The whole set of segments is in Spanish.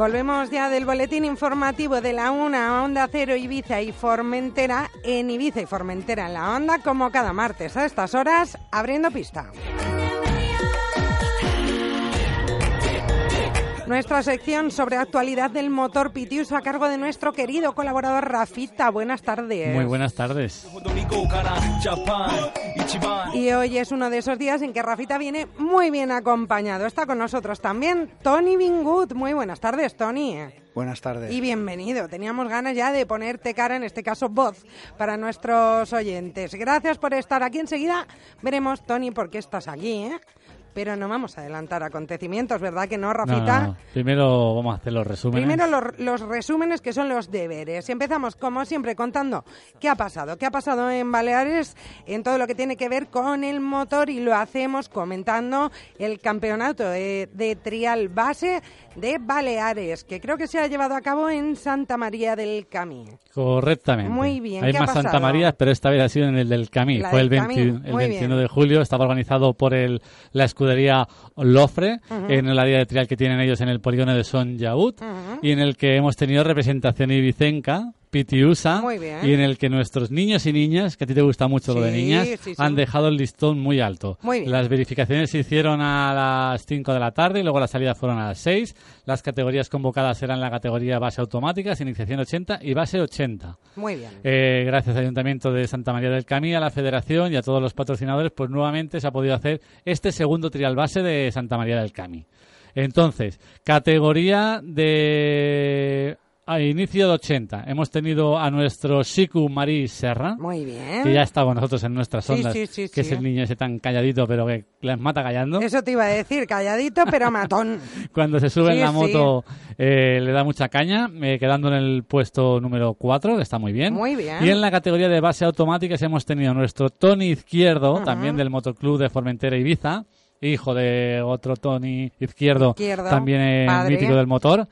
Volvemos ya del boletín informativo de la UNA, Onda Cero, Ibiza y Formentera, en Ibiza y Formentera en la Onda, como cada martes a estas horas, abriendo pista. Nuestra sección sobre actualidad del motor Pitius a cargo de nuestro querido colaborador Rafita. Buenas tardes. Muy buenas tardes. Y hoy es uno de esos días en que Rafita viene muy bien acompañado. Está con nosotros también Tony Bingut. Muy buenas tardes, Tony. Buenas tardes. Y bienvenido. Teníamos ganas ya de ponerte cara, en este caso voz, para nuestros oyentes. Gracias por estar aquí. Enseguida veremos, Tony, por qué estás aquí, ¿eh? Pero no vamos a adelantar acontecimientos, ¿verdad que no, Rafita? Primero vamos a hacer los resúmenes. Primero los, resúmenes que son los deberes. Y empezamos, como siempre, contando qué ha pasado, qué ha pasado en Baleares en todo lo que tiene que ver con el motor y lo hacemos comentando el campeonato de, trial base de Baleares, que creo que se ha llevado a cabo en Santa María del Camí. Correctamente. Muy bien. Hay más Santa María, pero esta vez ha sido en el del Camí. Fue el, 21 de julio, estaba organizado por el, la escudería Lofre, en el área de trial que tienen ellos en el polígono de Son Yaut, y en el que hemos tenido representación ibicenca, Pitiusa, y en el que nuestros niños y niñas, que a ti te gusta mucho lo de niñas, han dejado el listón muy alto. Las verificaciones se hicieron a las 5 de la tarde y luego las salidas fueron a las 6. Las categorías convocadas eran la categoría base automática, iniciación 80 y base 80. Muy bien. Eh, gracias al Ayuntamiento de Santa María del Camí, a la Federación y a todos los patrocinadores, pues nuevamente se ha podido hacer este segundo trial base de Santa María del Camí. Entonces, categoría de a inicio de 80 hemos tenido a nuestro Siku Marí Serra. Muy bien. Que ya está con nosotros en nuestras ondas. que es el niño ese tan calladito, pero que les mata callando. Eso te iba a decir, calladito, pero matón. Cuando se sube en la moto eh, le da mucha caña, eh, quedando en el puesto número 4, que está muy bien. Muy bien. Y en la categoría de base automática hemos tenido a nuestro Tony Izquierdo, también del Motoclub de Formentera Ibiza hijo de otro Tony Izquierdo, también mítico del motor,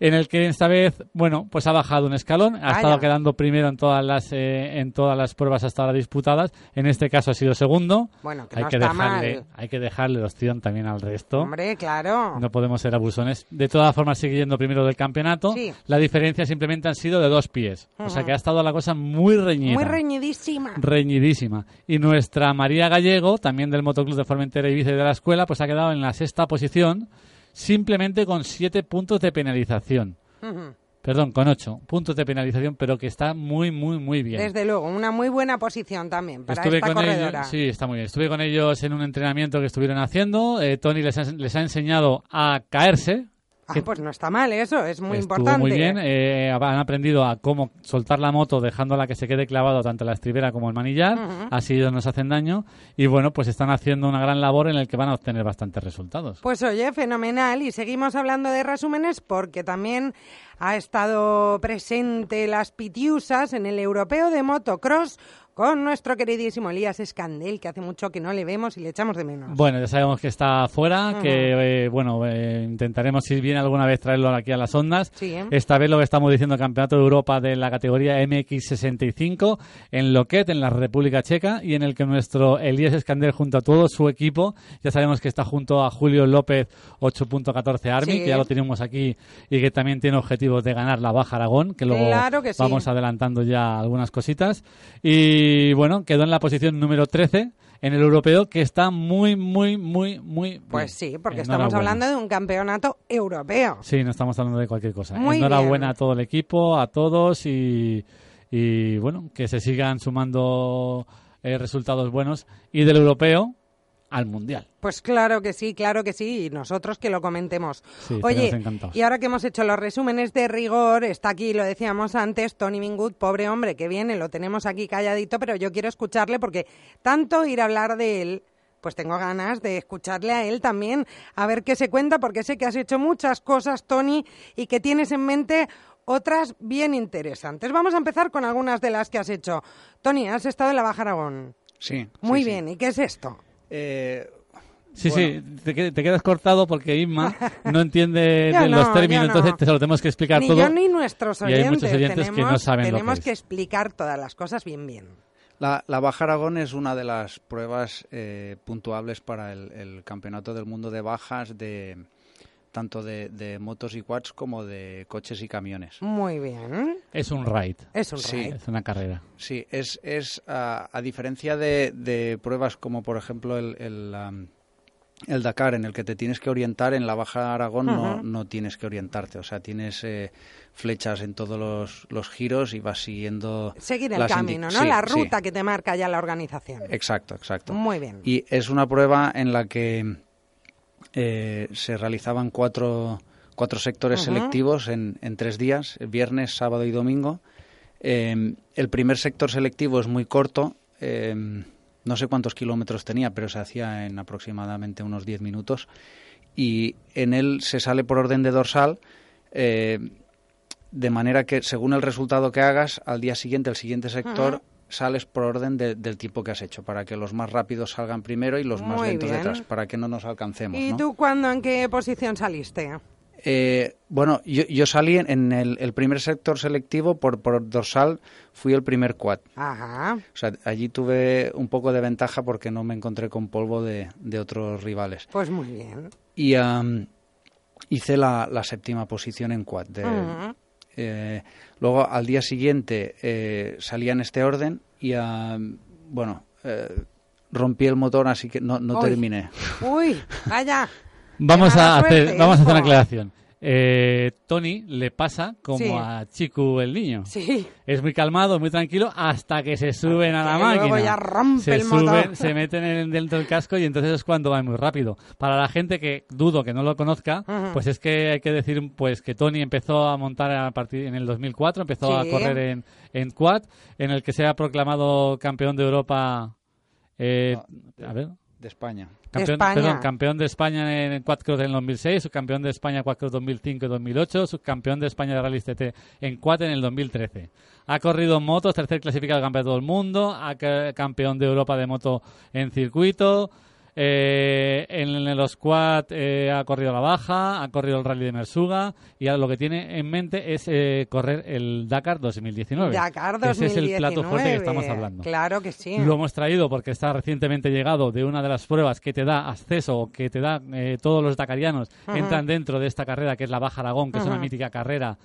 en el que esta vez, bueno, pues ha bajado un escalón, ha estado quedando primero en todas las eh, en todas las pruebas hasta ahora disputadas, en este caso ha sido segundo. Bueno, hay que dejarle, hay que dejarle opción también al resto. Hombre, claro. No podemos ser abusones. De todas formas sigue yendo primero del campeonato. La diferencia simplemente han sido de dos pies, o sea que ha estado la cosa muy reñida. Muy reñidísima. Reñidísima. Y nuestra María Gallego, también del Motoclub de Formentera y Vice de la escuela, pues ha quedado en la sexta posición, simplemente con siete puntos de penalización. Perdón, con ocho puntos de penalización, pero que está muy, muy, muy bien. Desde luego, una muy buena posición también para Estuve esta con Ellos, sí, está muy bien. Estuve con ellos en un entrenamiento que estuvieron haciendo. Eh, Tony les les ha enseñado a caerse, Ah, pues no está mal eso, es muy importante. muy bien, eh, han aprendido a cómo soltar la moto dejándola que se quede clavado tanto la estribera como el manillar, así no nos hacen daño y bueno, pues están haciendo una gran labor en el que van a obtener bastantes resultados. Pues oye, fenomenal y seguimos hablando de resúmenes porque también ha estado presente las Pitiusas en el Europeo de Motocross con nuestro queridísimo Elías Escandel, que hace mucho que no le vemos y le echamos de menos. Bueno, ya sabemos que está fuera, que eh, bueno, eh, intentaremos si bien alguna vez traerlo aquí a las ondas. ¿eh? Esta vez lo que estamos diciendo, Campeonato de Europa de la categoría MX65 en Loquet, en la República Checa, y en el que nuestro Elías Escandel junto a todo su equipo, ya sabemos que está junto a Julio López 8.14 Army, que ya lo tenemos aquí y que también tiene objetivos de ganar la Baja Aragón, que luego vamos adelantando ya algunas cositas. Y y bueno, quedó en la posición número 13 en el europeo, que está muy, muy, muy, muy. Pues sí, porque estamos hablando de un campeonato europeo. Sí, no estamos hablando de cualquier cosa. Enhorabuena a todo el equipo, a todos y, y bueno, que se sigan sumando eh, resultados buenos. Y del europeo, al Mundial. Pues claro que sí, claro que sí, y nosotros que lo comentemos. Oye, y ahora que hemos hecho los resúmenes de rigor, está aquí, lo decíamos antes, Tony Mingut, pobre hombre que viene, lo tenemos aquí calladito, pero yo quiero escucharle porque tanto ir a hablar de él, pues tengo ganas de escucharle a él también, a ver qué se cuenta, porque sé que has hecho muchas cosas, Tony, y que tienes en mente otras bien interesantes. Vamos a empezar con algunas de las que has hecho. Tony, has estado en la Baja Aragón. Sí. Muy bien, ¿y qué es esto? Eh, sí, sí, te, quedas cortado porque Inma no entiende los términos, entonces te lo tenemos que explicar ni todo. Yo ni nuestros oyentes. Y hay muchos oyentes tenemos, que no saben Tenemos lo que, que explicar todas las cosas bien, bien. La, Baja Aragón es una de las pruebas eh, puntuables para el, Campeonato del Mundo de Bajas de, tanto de, motos y quads como de coches y camiones. Muy bien. Es un ride. Es un ride. Es una carrera. Sí, es, es a, diferencia de, pruebas como por ejemplo el, el, Dakar, en el que te tienes que orientar, en la Baja Aragón no, no tienes que orientarte. O sea, tienes eh, flechas en todos los, los, giros y vas siguiendo... Seguir el camino, ¿no? la ruta que te marca ya la organización. Exacto, exacto. Muy bien. Y es una prueba en la que eh, se realizaban cuatro, cuatro sectores selectivos en, en, tres días, viernes, sábado y domingo. Eh, el primer sector selectivo es muy corto, eh, no sé cuántos kilómetros tenía, pero se hacía en aproximadamente unos diez minutos. Y en él se sale por orden de dorsal, de manera que según el resultado que hagas, al día siguiente, el siguiente sector sales por orden del tiempo que has hecho, para que los más rápidos salgan primero y los más lentos detrás, para que no nos alcancemos. ¿Y tú cuándo, en qué posición saliste? Eh, bueno, yo, salí en el, primer sector selectivo por, por, dorsal, fui el primer quad. Ajá. O sea, allí tuve un poco de ventaja porque no me encontré con polvo de, otros rivales. Pues muy bien. Y hice la, séptima posición en quad. De, eh, luego, al día siguiente, eh, salía en este orden y, bueno, eh, rompí el motor, así que no, no terminé. Uy, vaya. vamos, a hacer, vamos a hacer una aclaración eh, Tony le pasa como a Chiku el niño. Sí. Es muy calmado, muy tranquilo, hasta que se suben a la máquina. Luego ya rompe se el motor. se meten en, dentro del casco y entonces es cuando va muy rápido. Para la gente que dudo que no lo conozca, pues es que hay que decir pues que Tony empezó a montar a partir en el 2004, empezó a correr en, en quad, en el que se ha proclamado campeón de Europa. Eh, a ver. De España. Campeón, Perdón, campeón de España en Quad en el 2006, subcampeón de España Quad 2005 y 2008, subcampeón de España de Rally TT en Quad en el 2013. Ha corrido en motos, tercer clasificado de campeón del mundo, ha campeón de Europa de moto en circuito, eh, en los quad eh, ha corrido la baja, ha corrido el rally de Mersuga y lo que tiene en mente es eh, correr el Dakar 2019. Dakar 2019. Ese es el plato fuerte que estamos hablando. Claro que sí. Lo hemos traído porque está recientemente llegado de una de las pruebas que te da acceso, que te da todos los dakarianos entran dentro de esta carrera que es la Baja Aragón, que es una mítica carrera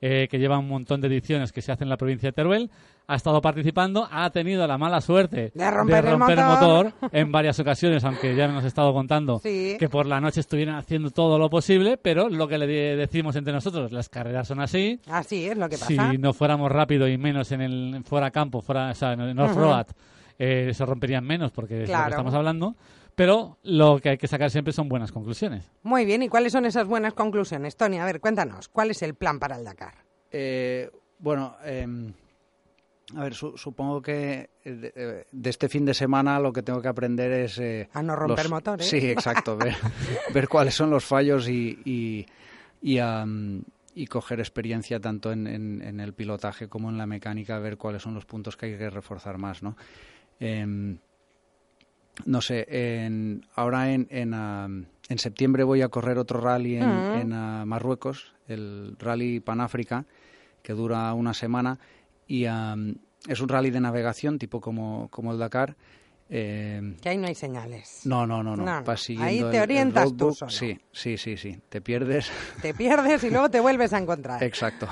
que lleva un montón de ediciones que se hacen en la provincia de Teruel ha estado participando, ha tenido la mala suerte de romper, el, motor. en varias ocasiones, aunque ya nos ha estado contando que por la noche estuvieran haciendo todo lo posible, pero lo que le decimos entre nosotros, las carreras son así. Así es lo que pasa. Si no fuéramos rápido y menos en el fuera campo, fuera, o sea, en el off-road, eh, se romperían menos porque es lo que estamos hablando. Pero lo que hay que sacar siempre son buenas conclusiones. Muy bien, ¿y cuáles son esas buenas conclusiones? Tony, a ver, cuéntanos, ¿cuál es el plan para el Dakar? Eh, bueno, eh, a ver, supongo que eh, de, este fin de semana lo que tengo que aprender es... Eh, a no romper motores. Sí, exacto. ver, cuáles son los fallos y, y, y, coger experiencia tanto en, en, el pilotaje como en la mecánica, ver cuáles son los puntos que hay que reforzar más, ¿no? Em, no sé, en, ahora en, en, en, septiembre voy a correr otro rally en, en Marruecos, el Rally Panáfrica, que dura una semana y es un rally de navegación tipo como, como el Dakar. Eh, que ahí no hay señales. No, no, no, no. ahí te orientas tú solo. Sí, sí, sí, sí. Te pierdes. Te pierdes y luego te vuelves a encontrar. Exacto.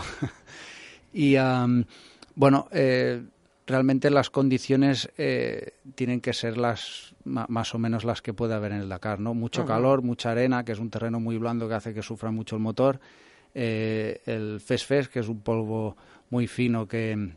y bueno, eh, realmente las condiciones eh, tienen que ser las más o menos las que puede haber en el Dakar, ¿no? Mucho calor, mucha arena, que es un terreno muy blando que hace que sufra mucho el motor. el fes-fes, que es un polvo muy fino que...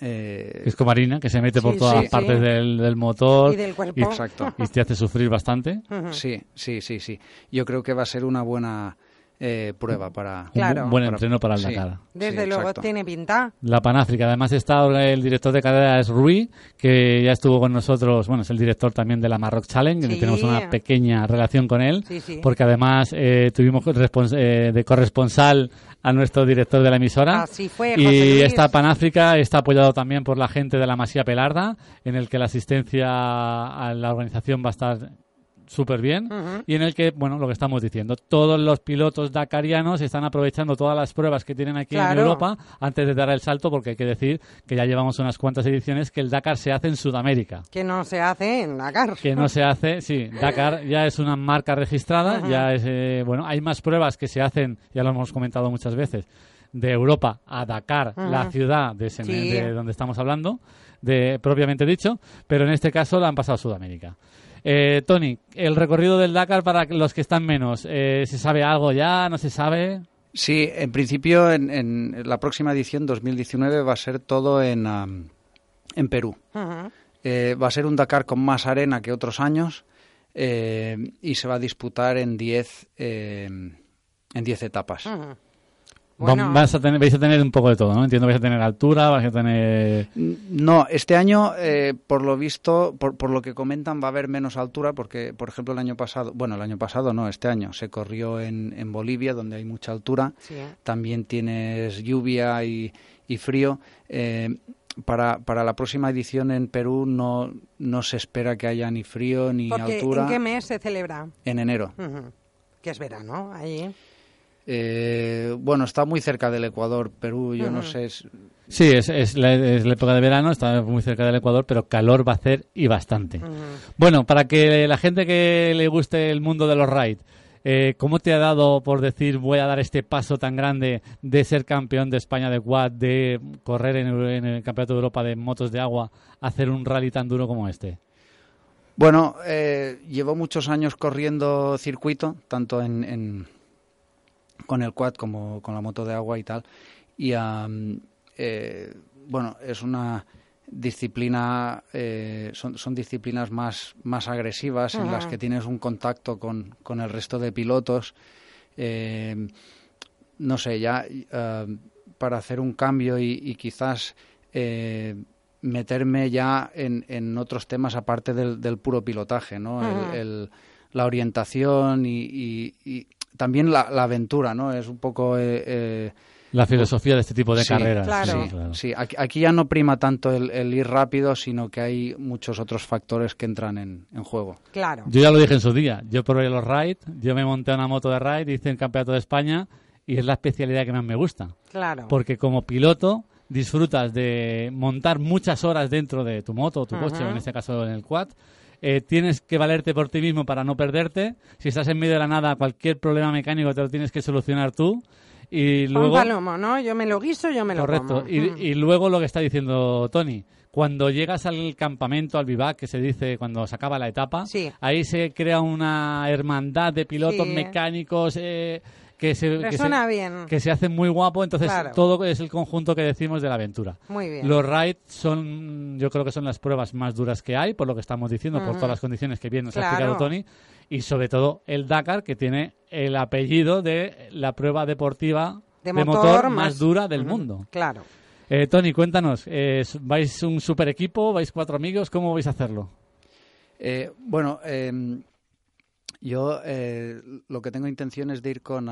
Eh, es marina, que se mete por todas partes Del, motor y del cuerpo. Exacto. Y te hace sufrir bastante. Sí, sí, sí, sí. Yo creo que va a ser una buena eh, prueba para... Un buen entreno para el Dakar. Desde luego, tiene pinta. La Panáfrica. Además está el director de carrera es Rui, que ya estuvo con nosotros, bueno, es el director también de la Marroc Challenge, que tenemos una pequeña relación con él, porque además eh, tuvimos eh, de corresponsal a nuestro director de la emisora. Así fue, y esta Panáfrica está apoyado también por la gente de la Masía Pelarda, en el que la asistencia a la organización va a estar súper bien y en el que, bueno, lo que estamos diciendo, todos los pilotos dakarianos están aprovechando todas las pruebas que tienen aquí en Europa antes de dar el salto, porque hay que decir que ya llevamos unas cuantas ediciones que el Dakar se hace en Sudamérica. Que no se hace en Dakar. Que no se hace, sí, Dakar ya es una marca registrada, ya es, eh, bueno, hay más pruebas que se hacen, ya lo hemos comentado muchas veces, de Europa a Dakar, la ciudad de, de donde estamos hablando, de propiamente dicho, pero en este caso la han pasado a Sudamérica. Eh, Tony, el recorrido del Dakar para los que están menos, eh, ¿se sabe algo ya? ¿No se sabe? Sí, en principio en, la próxima edición 2019 va a ser todo en, en Perú. Eh, va a ser un Dakar con más arena que otros años y se va a disputar en 10 en diez etapas. Vas a tener, vais a tener un poco de todo, ¿no? Entiendo, vais a tener altura, vais a tener... No, este año, eh, por lo visto, por, por, lo que comentan, va a haber menos altura porque, por ejemplo, el año pasado, bueno, el año pasado no, este año, se corrió en, en Bolivia, donde hay mucha altura. También tienes lluvia y, y frío. Eh, para, para la próxima edición en Perú no, no se espera que haya ni frío ni altura. ¿En qué mes se celebra? En enero. Que es verano, ahí. Eh, bueno, está muy cerca del Ecuador, Perú, yo no sé. Sí, es, la, época de verano, está muy cerca del Ecuador, pero calor va a hacer y bastante. Bueno, para que la gente que le guste el mundo de los rides, eh, ¿cómo te ha dado por decir voy a dar este paso tan grande de ser campeón de España de quad, de correr en, el Campeonato de Europa de motos de agua, hacer un rally tan duro como este? Bueno, eh, llevo muchos años corriendo circuito, tanto en con el quad como con la moto de agua y tal. Y eh, bueno, es una disciplina, eh, son, son, disciplinas más, más agresivas en las que tienes un contacto con, con el resto de pilotos. Eh, no sé, ya para hacer un cambio y, quizás meterme ya en, en, otros temas aparte del, del puro pilotaje, ¿no? el, la orientación y, y también la, aventura, ¿no? Es un poco... Eh, eh, la filosofía de este tipo de carreras. Claro. Sí, Aquí, ya no prima tanto el, ir rápido, sino que hay muchos otros factores que entran en, juego. Claro. Yo ya lo dije en su día. Yo probé los ride, yo me monté una moto de ride, hice el campeonato de España y es la especialidad que más me gusta. Claro. Porque como piloto disfrutas de montar muchas horas dentro de tu moto o tu coche, o en este caso en el quad, eh, tienes que valerte por ti mismo para no perderte. Si estás en medio de la nada, cualquier problema mecánico te lo tienes que solucionar tú. Y luego... Un palomo, ¿no? Yo me lo guiso, yo me lo Correcto. Y, mm. y luego lo que está diciendo Tony, cuando llegas al campamento, al vivac, que se dice cuando se acaba la etapa, ahí se crea una hermandad de pilotos mecánicos, eh, que se, que se, bien. que se hace muy guapo, entonces todo es el conjunto que decimos de la aventura. Muy bien. Los rides son, yo creo que son las pruebas más duras que hay, por lo que estamos diciendo, por todas las condiciones que bien nos ha explicado Tony, y sobre todo el Dakar, que tiene el apellido de la prueba deportiva de, motor, más, dura del mundo. Claro. Eh, Tony, cuéntanos, eh, ¿vais un super equipo? ¿Vais cuatro amigos? ¿Cómo vais a hacerlo? Eh, bueno, eh, yo eh, lo que tengo intención es de ir con,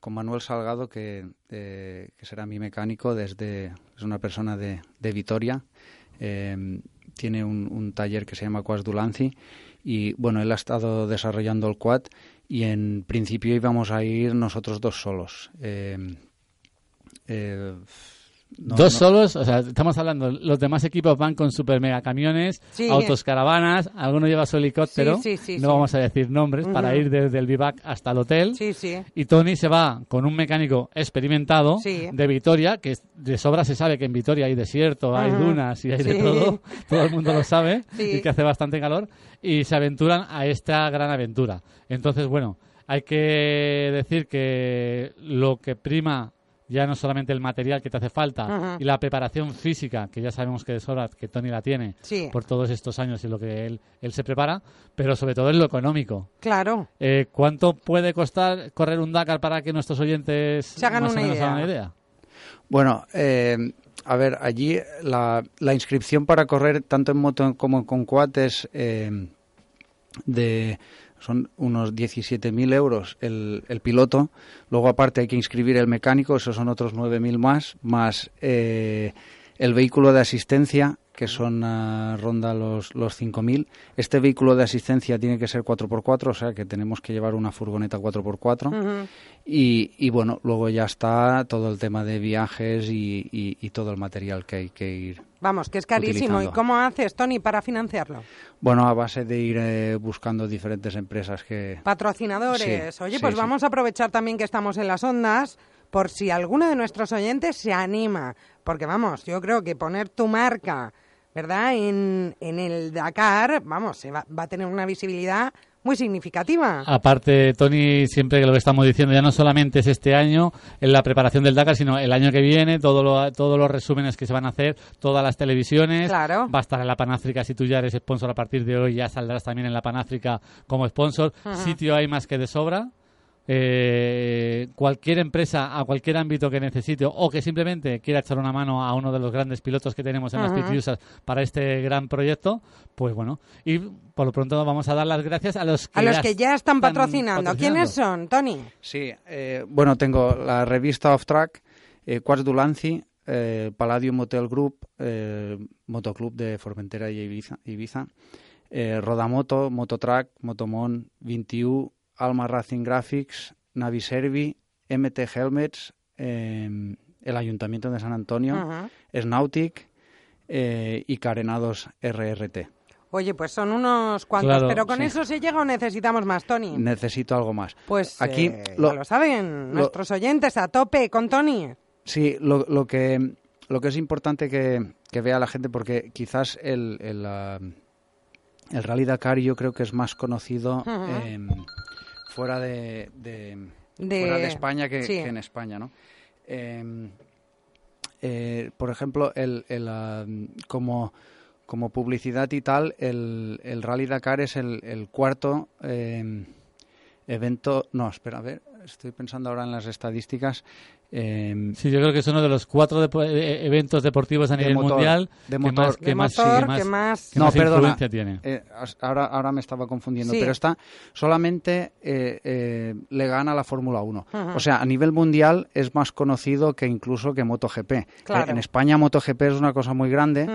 con Manuel Salgado, que, que, será mi mecánico desde... Es una persona de, de Vitoria. Eh, tiene un, taller que se llama Quas Dulanci y bueno, él ha estado desarrollando el quad y en principio íbamos a ir nosotros dos solos. Eh, Dos solos, o sea, estamos hablando, los demás equipos van con super mega camiones, autos caravanas, alguno lleva su helicóptero, no vamos a decir nombres, para ir desde el vivac hasta el hotel. Y Tony se va con un mecánico experimentado de Vitoria, que de sobra se sabe que en Vitoria hay desierto, hay dunas y hay de todo, todo el mundo lo sabe, y que hace bastante calor, y se aventuran a esta gran aventura. Entonces, bueno, hay que decir que lo que prima ya no solamente el material que te hace falta y la preparación física, que ya sabemos que de sobra, que Tony la tiene por todos estos años y lo que él, él se prepara, pero sobre todo en lo económico. Claro. Eh, ¿Cuánto puede costar correr un Dakar para que nuestros oyentes se hagan, una, idea? Bueno, eh, a ver, allí la, la, inscripción para correr tanto en moto como con quad es eh, de son unos 17.000 euros el, el, piloto. Luego, aparte, hay que inscribir el mecánico, esos son otros 9.000 más, más eh, el vehículo de asistencia, que son uh, ronda los, los 5.000. Este vehículo de asistencia tiene que ser 4x4, o sea que tenemos que llevar una furgoneta 4x4. y, y, bueno, luego ya está todo el tema de viajes y, y, todo el material que hay que ir. Vamos, que es carísimo. ¿Y cómo haces, Tony, para financiarlo? Bueno, a base de ir eh, buscando diferentes empresas que... Patrocinadores. Oye, pues vamos a aprovechar también que estamos en las ondas por si alguno de nuestros oyentes se anima. Porque vamos, yo creo que poner tu marca ¿verdad? En, en el Dakar, vamos, se va, va a tener una visibilidad muy significativa. Aparte, Tony, siempre que lo que estamos diciendo ya no solamente es este año en la preparación del Dakar, sino el año que viene, todo lo, todos los resúmenes que se van a hacer, todas las televisiones. Claro. Va a estar en la Panáfrica, si tú ya eres sponsor a partir de hoy, ya saldrás también en la Panáfrica como sponsor. Sitio hay más que de sobra eh, cualquier empresa a cualquier ámbito que necesite o que simplemente quiera echar una mano a uno de los grandes pilotos que tenemos en las Pitiusas para este gran proyecto, pues bueno. Y por lo pronto vamos a dar las gracias a los que, a los ya, que ya están, patrocinando. ¿Quiénes son, Tony? Sí, eh, bueno, tengo la revista Off Track, eh, Quartz Dulanci, eh, Palladium Motel Group, eh, Motoclub de Formentera y Ibiza, Ibiza eh, Rodamoto, Mototrack, Motomon, 21 Alma Racing Graphics, Naviservi, MT Helmets, em, el Ayuntamiento de San Antonio, Snautic eh, y Carenados RRT. Oye, pues son unos cuantos, pero con eso se llega o necesitamos más, Tony. Necesito algo más. Pues aquí eh, lo, saben nuestros oyentes a tope con Tony. Sí, lo, que lo que es importante que, vea la gente porque quizás el el, el Rally Dakar yo creo que es más conocido fuera de, fuera de España que, en España, ¿no? Em, eh, por ejemplo, el, el, ah, como, como publicidad y tal, el, el Rally Dakar es el, el cuarto em, evento... No, espera, a ver, estoy pensando ahora en las estadísticas. Eh, sí, yo creo que es uno de los cuatro eh, eventos deportivos a nivel mundial de motor, que más, que más, no, perdona, tiene. Eh, ahora, ahora me estaba confundiendo, pero está solamente eh, le gana la Fórmula 1. O sea, a nivel mundial es más conocido que incluso que MotoGP. En España MotoGP es una cosa muy grande,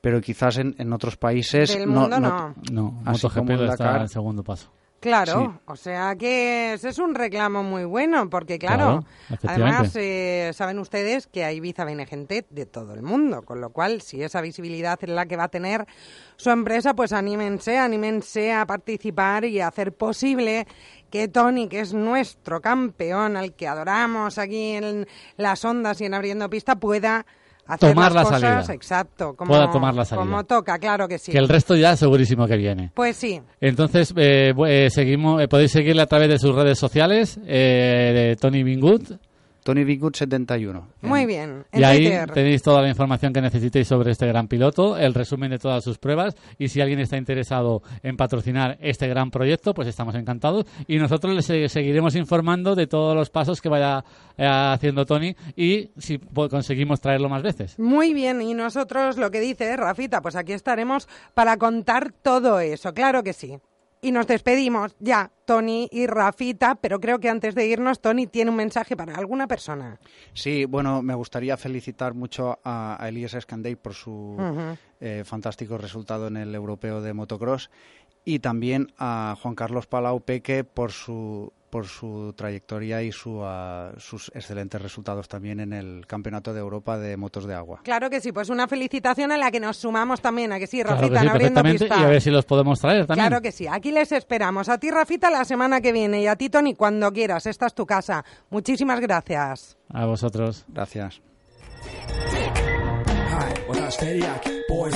pero quizás en, en otros países no, no, no. no MotoGP está en segundo paso. Claro, o sea que ese es un reclamo muy bueno, porque claro, además eh, saben ustedes que a Ibiza viene gente de todo el mundo, con lo cual si esa visibilidad es la que va a tener su empresa, pues anímense, anímense a participar y a hacer posible que Tony, que es nuestro campeón, al que adoramos aquí en las ondas y en abriendo pista, pueda tomar la salida. Exacto, como, pueda tomar la salida. como toca, claro que sí. Que el resto ya segurísimo que viene. Pues sí. Entonces, eh, eh seguimos, eh, podéis seguirle a través de sus redes sociales, eh, de Tony Bingut, Tony Bigwood 71. Muy bien. y ahí tenéis toda la información que necesitéis sobre este gran piloto, el resumen de todas sus pruebas y si alguien está interesado en patrocinar este gran proyecto, pues estamos encantados y nosotros les seguiremos informando de todos los pasos que vaya eh, haciendo Tony y si conseguimos traerlo más veces. Muy bien, y nosotros lo que dice Rafita, pues aquí estaremos para contar todo eso, claro que sí. Y nos despedimos ya, Tony y Rafita, pero creo que antes de irnos, Tony tiene un mensaje para alguna persona. Sí, bueno, me gustaría felicitar mucho a, Elías Escandey por su eh, fantástico resultado en el europeo de motocross y también a Juan Carlos Palau Peque por su por su trayectoria y su, uh, sus excelentes resultados también en el Campeonato de Europa de Motos de Agua. Claro que sí, pues una felicitación a la que nos sumamos también, a que sí, Rafita, claro abriendo pista. Y a ver si los podemos traer también. Claro que sí, aquí les esperamos. A ti, Rafita, la semana que viene y a ti, Tony, cuando quieras. Esta es tu casa. Muchísimas gracias. A vosotros. Gracias. boys